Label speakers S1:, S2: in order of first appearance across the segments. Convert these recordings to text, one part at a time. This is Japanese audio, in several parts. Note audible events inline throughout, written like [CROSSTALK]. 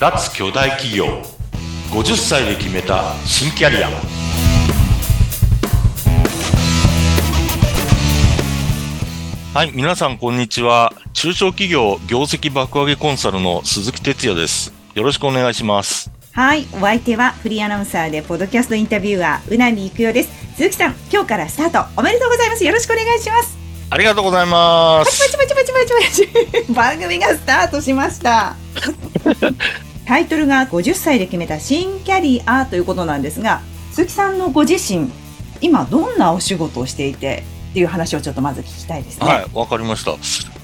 S1: 脱巨大企業。50歳で決めた新キャリアはい皆さんこんにちは。中小企業業績爆上げコンサルの鈴木哲也です。よろしくお願いします。
S2: はい、お相手はフリーアナウンサーでポッドキャストインタビュアーうなみいくよです。鈴木さん今日からスタート。おめでとうございます。よろしくお願いします。
S1: ありがとうございます。
S2: 番組がスタートしました [LAUGHS] タイトルが50歳で決めた新キャリアということなんですが鈴木さんのご自身今どんなお仕事をしていてっていう話をちょっとまず聞きたいですね
S1: はいわかりました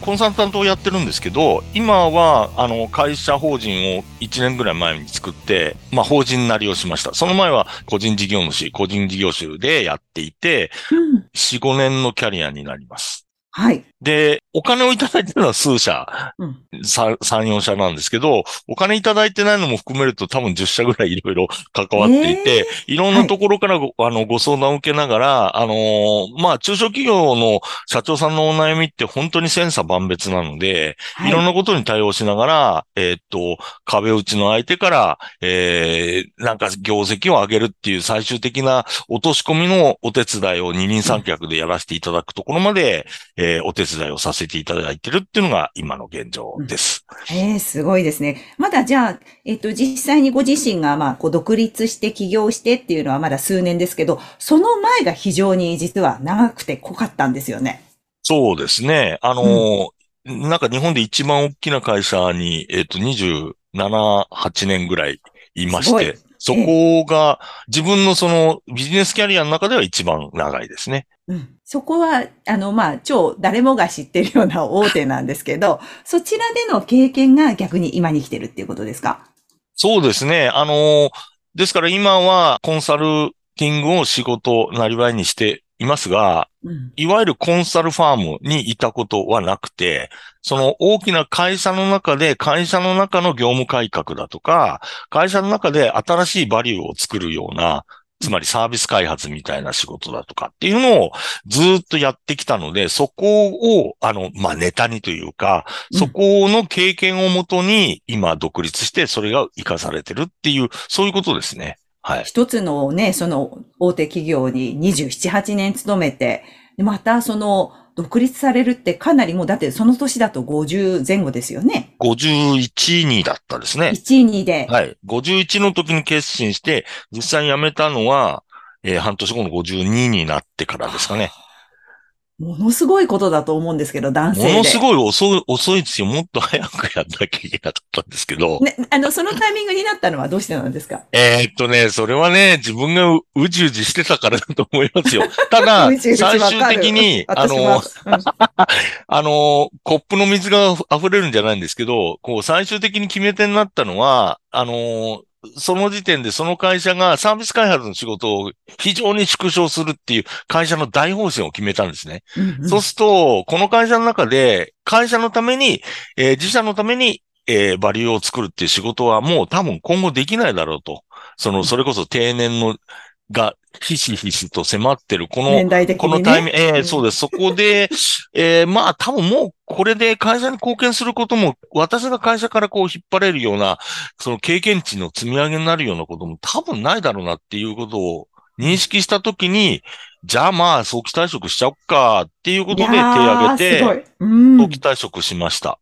S1: コンサルタントをやってるんですけど、今は、あの、会社法人を1年ぐらい前に作って、まあ、法人なりをしました。その前は個人事業主、個人事業主でやっていて、うん、4、5年のキャリアになります。
S2: はい。
S1: で、お金をいただいてるのは数社、うん、3、4社なんですけど、お金いただいてないのも含めると多分10社ぐらいいろいろ [LAUGHS] 関わっていて、えー、いろんなところからごはい、あのご相談を受けながら、あのー、まあ、中小企業の社長さんのお悩みって本当に千差万別なので、はい、いろんなことに対応しながら、えー、っと、壁打ちの相手から、えー、なんか業績を上げるっていう最終的な落とし込みのお手伝いを二人三脚でやらせていただくところまで、えー、お手伝いをさせていただいてるっていうのが今の現状です。
S2: うん、ええー、すごいですね。まだじゃあ、えっ、ー、と、実際にご自身が、まあ、こう、独立して起業してっていうのはまだ数年ですけど、その前が非常に実は長くて濃かったんですよね。
S1: そうですね。あの、うん、なんか日本で一番大きな会社に、えっ、ー、と、27、8年ぐらいいまして、そこが自分のそのビジネスキャリアの中では一番長いですね。
S2: うん、そこは、あの、まあ、超誰もが知ってるような大手なんですけど、[LAUGHS] そちらでの経験が逆に今に来てるっていうことですか？
S1: そうですね。あの、ですから今はコンサルティングを仕事なりわいにしていますが、うん、いわゆるコンサルファームにいたことはなくて、その大きな会社の中で会社の中の業務改革だとか、会社の中で新しいバリューを作るような、つまりサービス開発みたいな仕事だとかっていうのをずっとやってきたので、そこを、あの、まあ、ネタにというか、そこの経験をもとに今独立してそれが活かされてるっていう、そういうことですね。はい。
S2: 一つのね、その大手企業に27、8年勤めて、またその独立されるってかなりもう、だってその年だと50前後ですよね。
S1: 51、2だったですね。
S2: 1、2で。
S1: はい。51の時に決心して、実際辞めたのは、えー、半年後の52になってからですかね。
S2: ものすごいことだと思うんですけど、男性で。
S1: ものすごい遅い、遅いですよ。もっと早くやんなきゃいけなかったんですけど。
S2: ね、あの、そのタイミングになったのはどうしてなんですか？[LAUGHS]
S1: えー、っとね、それはね、自分がうじうじしてたからだと思いますよ。[LAUGHS] ただ、最終的に、あの、[LAUGHS] あの、コップの水が溢れるんじゃないんですけど、こう、最終的に決め手になったのは、あの、その時点でその会社がサービス開発の仕事を非常に縮小するっていう会社の大方針を決めたんですね。うんうん、そうすると、この会社の中で会社のために、えー、自社のために、えー、バリューを作るっていう仕事はもう多分今後できないだろうと。その、それこそ定年のがひしひしと迫ってる、この、
S2: ね、
S1: このタイミング、ええー、そうです。そこで、えー、まあ多分もうこれで会社に貢献することも、私が会社からこう引っ張れるような、その経験値の積み上げになるようなことも多分ないだろうなっていうことを認識したときに、じゃあまあ早期退職しちゃおっかっていうことで手を挙げて、早期退職しました。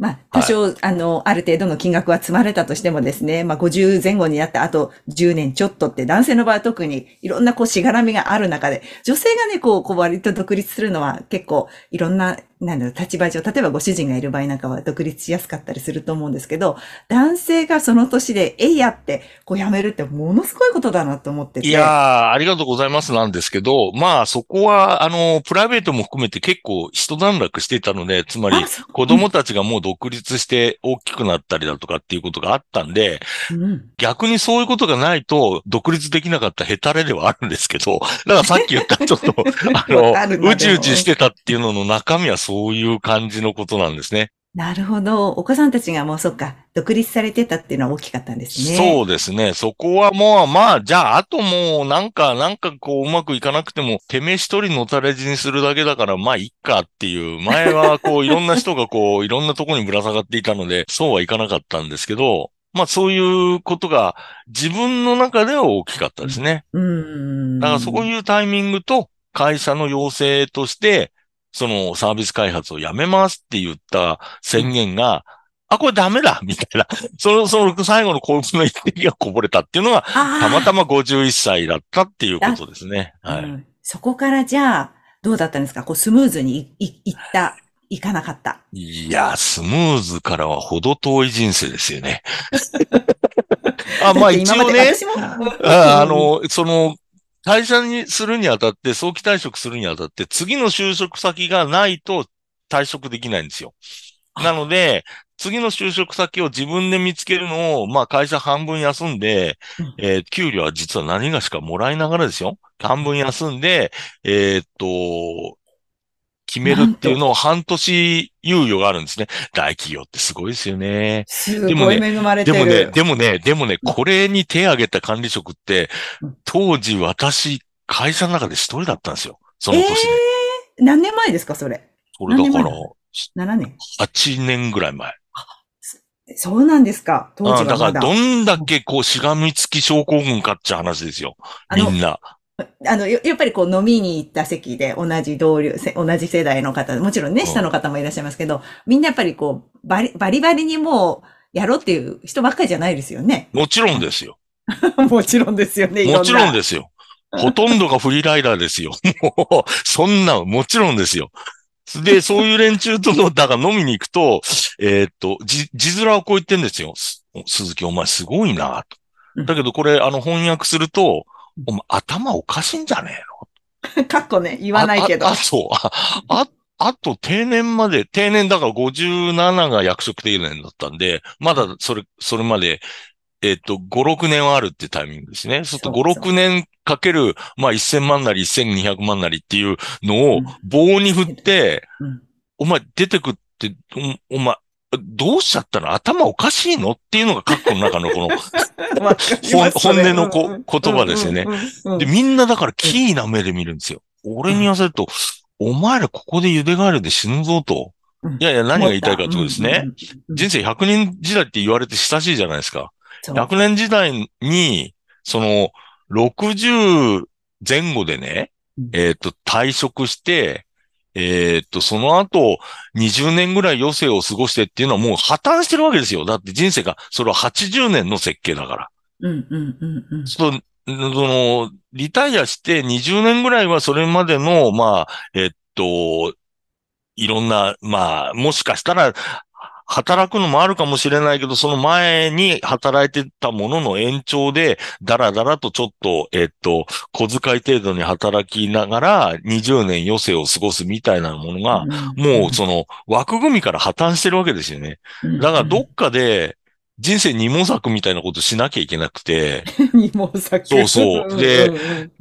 S2: まあ、多少、はい、あの、ある程度の金額は積まれたとしてもですね、まあ、50前後になって、あと10年ちょっとって男性の場合は特にいろんなこうしがらみがある中で、女性がね、こう、こう割と独立するのは結構いろんななんだろう、立場上、例えばご主人がいる場合なんかは独立しやすかったりすると思うんですけど、男性がその年で、えいやって、こう辞めるってものすごいことだなと思ってて。
S1: いやー、ありがとうございますなんですけど、まあそこは、あの、プライベートも含めて結構一段落していたので、つまり子供たちがもう独立して大きくなったりだとかっていうことがあったんで、うん、逆にそういうことがないと独立できなかったヘタレではあるんですけど、だからさっき言ったちょっと、[LAUGHS] あの、うじうじしてたっていうのの中身はそういう感じのことなんですね。
S2: なるほど。お子さんたちがもうそっか、独立されてたっていうのは大きかったんですね。
S1: そうですね。そこはもう、まあ、じゃあ、あともう、なんか、なんかこう、うまくいかなくても、てめえ一人のたれ死にするだけだから、まあ、いっかっていう、前はこう、いろんな人がこう、[LAUGHS] いろんなとこにぶら下がっていたので、そうはいかなかったんですけど、まあ、そういうことが、自分の中では大きかったですね。
S2: うん。
S1: だから、そういうタイミングと、会社の要請として、そのサービス開発をやめますって言った宣言が、あ、これダメだみたいな。その、その最後の幸福の一滴がこぼれたっていうのが、たまたま51歳だったっていうことですね。はい、うん、
S2: そこからじゃあ、どうだったんですか？こうスムーズにいいった、いかなかった。
S1: いや、スムーズからは程遠い人生ですよね。[LAUGHS] あまあ一応ね、あの、その、退社にするにあたって、早期退職するにあたって、次の就職先がないと退職できないんですよ。なので、次の就職先を自分で見つけるのを、まあ会社半分休んで、えー、給料は実は何がしかもらいながらですよ。半分休んで、えー、っと、決めるっていうのを半年猶予があるんですね。大企業ってすごいですよね。
S2: すごい恵まれてる。
S1: でもね、でもね、でもね、これに手挙げた管理職って、当時私、会社の中で一人だったんですよ。その年で。
S2: えー、何年前ですか、それ？
S1: それだから、
S2: 7年
S1: ?8 年ぐらい前。
S2: そうなんですか。当時は
S1: だからどんだけこうしがみつき症候群かって話ですよ。みんな。
S2: あの、やっぱりこう飲みに行った席で同じ同僚、同じ世代の方、もちろんね、下の方もいらっしゃいますけど、みんなやっぱりこう、バリバリバリにもう、やろうっていう人ばっかりじゃないですよね。
S1: もちろんですよ。[LAUGHS]
S2: もちろんですよね。
S1: もちろんですよ。ほとんどがフリーライダーですよ。もう、そんな、もちろんですよ。で、そういう連中との、だから飲みに行くと、えー、っと、じ、字面をこう言ってんですよ。鈴木お前すごいなと。だけどこれ、あの翻訳すると、お前頭おかしいんじゃね
S2: えの？かっこね、言わないけど。
S1: あ、あそう。あ、あと定年まで、定年だから57が役職定年だったんで、まだそれ、それまで、えっ、と、5、6年はあるってタイミングですね。そうすると5、6年かける、まあ1000万なり1200万なりっていうのを棒に振って、うんうん、お前出てくって、お前、どうしちゃったの頭おかしいの？っていうのがカッコの中のこの [LAUGHS] 本音のこ言葉ですよね。で、みんなだからキーな目で見るんですよ。俺に言わせると、お前らここで茹でガエルで死ぬぞと。いやいや、何が言いたいかってことですね。人生100年時代って言われて親しいじゃないですか。100年時代に、その、60前後でね、えっ、と、退職して、えー、っと、その後、20年ぐらい余生を過ごしてっていうのはもう破綻してるわけですよ。だって人生が、それは80年の設計だから。
S2: うんうんうんうん。
S1: その、リタイアして20年ぐらいはそれまでの、まあ、えっと、いろんな、まあ、もしかしたら、働くのもあるかもしれないけど、その前に働いてたものの延長で、だらだらとちょっと、えっと、小遣い程度に働きながら、20年余生を過ごすみたいなものが、もうその枠組みから破綻してるわけですよね。だからどっかで、人生二毛作みたいなことしなきゃいけなくて。[LAUGHS]
S2: 二毛作
S1: そうそう。で、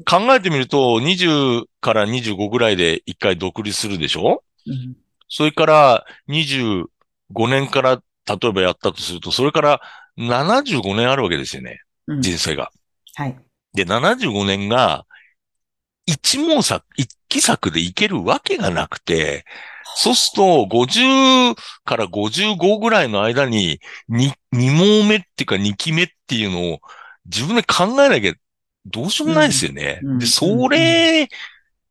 S1: 考えてみると、20から25ぐらいで一回独立するでしょ、うん、それから20、5年から例えばやったとすると、それから75年あるわけですよね。うん、人生が。
S2: はい。
S1: で、75年が、一毛作、一期作でいけるわけがなくて、そうすると、50から55ぐらいの間に、2、二毛目っていうか2期目っていうのを自分で考えなきゃどうしようもないですよね。うん、で、それ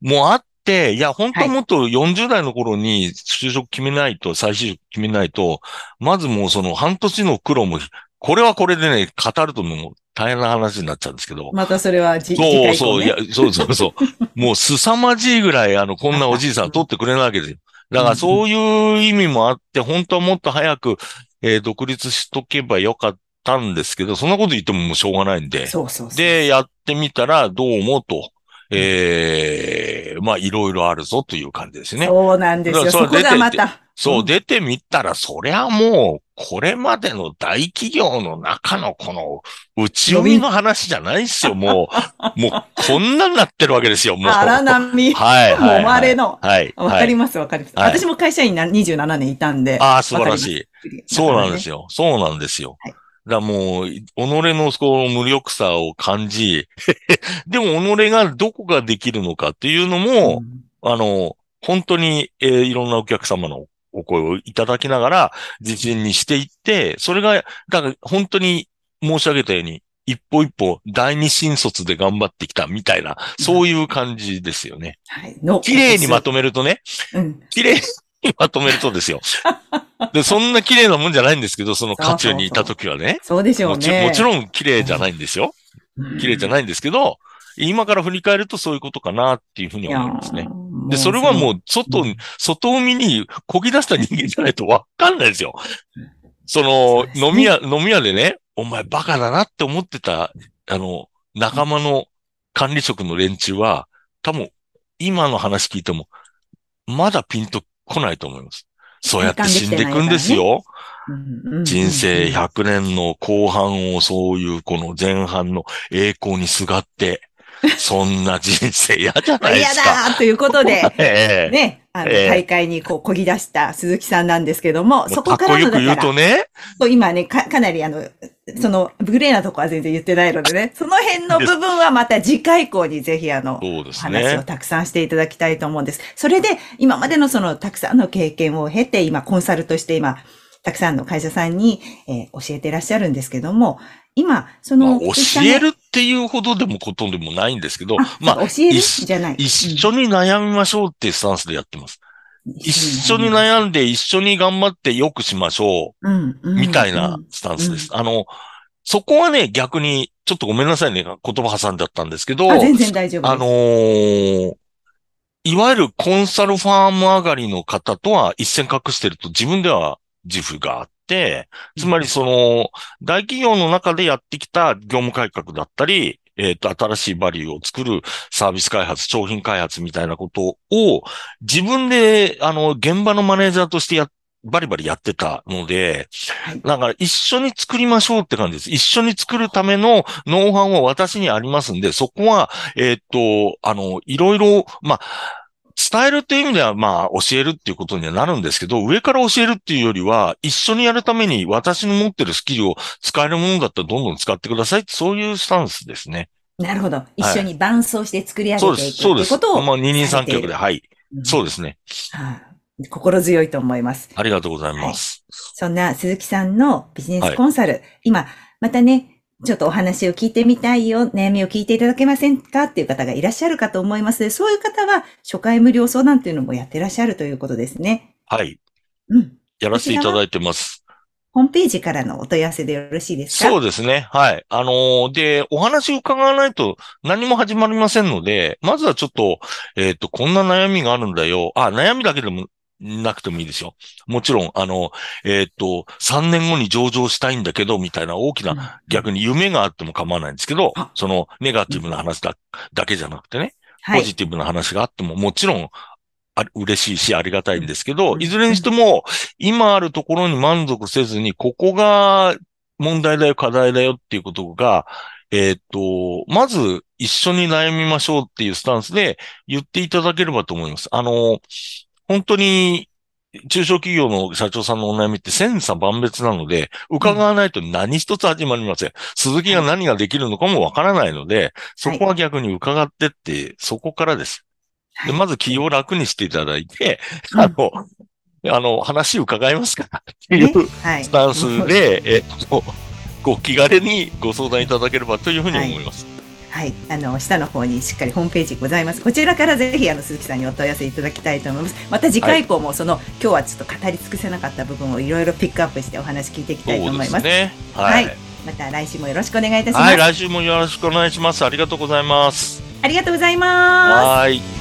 S1: もあっ、いや、本当はもっと40代の頃に就職決めないと、再就職決めないと、まずもうその半年の苦労も、これはこれでね、語るともう大変な話になっちゃうんですけど。
S2: またそれは
S1: じ、そうそう、いや、そうそうそう。[LAUGHS] もう凄まじいぐらい、あの、こんなおじいさん取ってくれないわけですよ。だからそういう意味もあって、本当はもっと早く、えー、独立しとけばよかったんですけど、そんなこと言ってももうしょうがないんで。
S2: そうそう
S1: で、やってみたらどうもとええー、まあ、いろいろあるぞという感じですね。
S2: そうなんですよ。そこがまた。
S1: そう、出てみたら、そりゃもう、これまでの大企業の中のこの内読みの話じゃないですよ、もう。[LAUGHS] もう、こんなになってるわけですよ、もう。
S2: 荒波。
S1: はい、はい。
S2: もうまれの。
S1: はい。
S2: わかります、わかります。私も会社員な27年いたんで。
S1: ああ、素晴らしい。そうなんですよ。そうなんですよ。はいだもう、己のこの無力さを感じ、[LAUGHS] でも己がどこができるのかっていうのも、うん、あの、本当に、えー、いろんなお客様のお声をいただきながら、実践にしていって、それが、だから本当に申し上げたように、一歩一歩第二新卒で頑張ってきたみたいな、そういう感じですよね。はい。綺麗にまとめるとね、うん、綺麗に [LAUGHS] まとめるとですよ。で、そんな綺麗なもんじゃないんですけど、その渦中にいた時はね。
S2: そうでしょうね。
S1: もちろん綺麗じゃないんですよ。綺麗じゃないんですけど、今から振り返るとそういうことかなっていうふうに思いますね。で、それはもう、外、外海にこぎ出した人間じゃないとわかんないですよ。その、飲み屋、飲み屋でね、お前バカだなって思ってた、あの、仲間の管理職の連中は、多分、今の話聞いても、まだピンと来ないと思います。そうやって死んでいくんですよ。人生100年の後半をそういうこの前半の栄光にすがって、そんな人生嫌じゃないですか。[LAUGHS]
S2: 嫌だということで、えー、ね、あの、大会にこう、こぎ出した鈴木さんなんですけども、そこからの
S1: だから。言うとね。
S2: 今ねか、かなりあの、その、グレーなとこは全然言ってないのでね、その辺の部分はまた次回以降にぜひあの、ね、話をたくさんしていただきたいと思うんです。それで、今までのその、たくさんの経験を経て、今、コンサルとして今、たくさんの会社さんに、えー、教えていらっしゃるんですけども、今、その、
S1: まあ、教えるっていうほどでもことでもないんですけど、
S2: まあ、教えるじゃない。
S1: 一緒に悩みましょうっていうスタンスでやってます。一緒に悩んで一緒に頑張って良くしましょう。みたいなスタンスです。あの、そこはね、逆に、ちょっとごめんなさいね、言葉挟んじゃったんですけど、
S2: 全然大丈夫です。
S1: あのー、いわゆるコンサルファーム上がりの方とは一線隠してると自分では自負があって、つまりその、大企業の中でやってきた業務改革だったり、えっ、ー、と、新しいバリューを作るサービス開発、商品開発みたいなことを自分で、あの、現場のマネージャーとしてや、バリバリやってたので、だから一緒に作りましょうって感じです。一緒に作るためのノウハウは私にありますんで、そこは、えっ、ー、と、あの、いろいろ、まあ、伝えるっていう意味では、まあ、教えるっていうことにはなるんですけど、上から教えるっていうよりは、一緒にやるために私の持ってるスキルを使えるものだったらどんどん使ってくださいそういうスタンスですね。
S2: なるほど。一緒に伴走して作り上げていく、はい、
S1: そうです。
S2: そうです。
S1: まあ、二人三脚で、はい。うん、そうですね。
S2: はあ。心強いと思います。
S1: ありがとうございます。
S2: はい、そんな鈴木さんのビジネスコンサル、はい、今、またね、ちょっとお話を聞いてみたいよ、悩みを聞いていただけませんかっていう方がいらっしゃるかと思いますそういう方は初回無料相談っていうのもやってらっしゃるということですね。
S1: はい。うん。やらせていただいてます。
S2: ホームページからのお問い合わせでよろしいです
S1: か？そうですね。はい。あのー、で、お話を伺わないと何も始まりませんので、まずはちょっと、えっ、ー、と、こんな悩みがあるんだよ。あ、悩みだけでもなくてもいいですよ。もちろん、あの、えっ、ー、と、3年後に上場したいんだけど、みたいな大きな、逆に夢があっても構わないんですけど、その、ネガティブな話だ、だけじゃなくてね、ポジティブな話があっても、もちろん、あ嬉しいし、ありがたいんですけど、いずれにしても、今あるところに満足せずに、ここが問題だよ、課題だよっていうことが、えっ、ー、と、まず一緒に悩みましょうっていうスタンスで言っていただければと思います。あの、本当に中小企業の社長さんのお悩みって千差万別なので、伺わないと何一つ始まりません。鈴木が何ができるのかもわからないので、そこは逆に伺ってって、そこからです。でまず気を楽にしていただいて、あの、あの、話伺いますからっていうスタンスで、えっと、ご気軽にご相談いただければというふうに思います。
S2: はい、あの下の方にしっかりホームページございます。こちらからぜひあの鈴木さんにお問い合わせいただきたいと思います。また次回以降もその、はい、今日はちょっと語り尽くせなかった部分をいろいろピックアップしてお話聞いていきたいと思います。すね、はい、はい、また来週もよろしくお願いいたします。はい、
S1: 来週もよろしくお願いします。ありがとうございます。
S2: ありがとうございます。はい。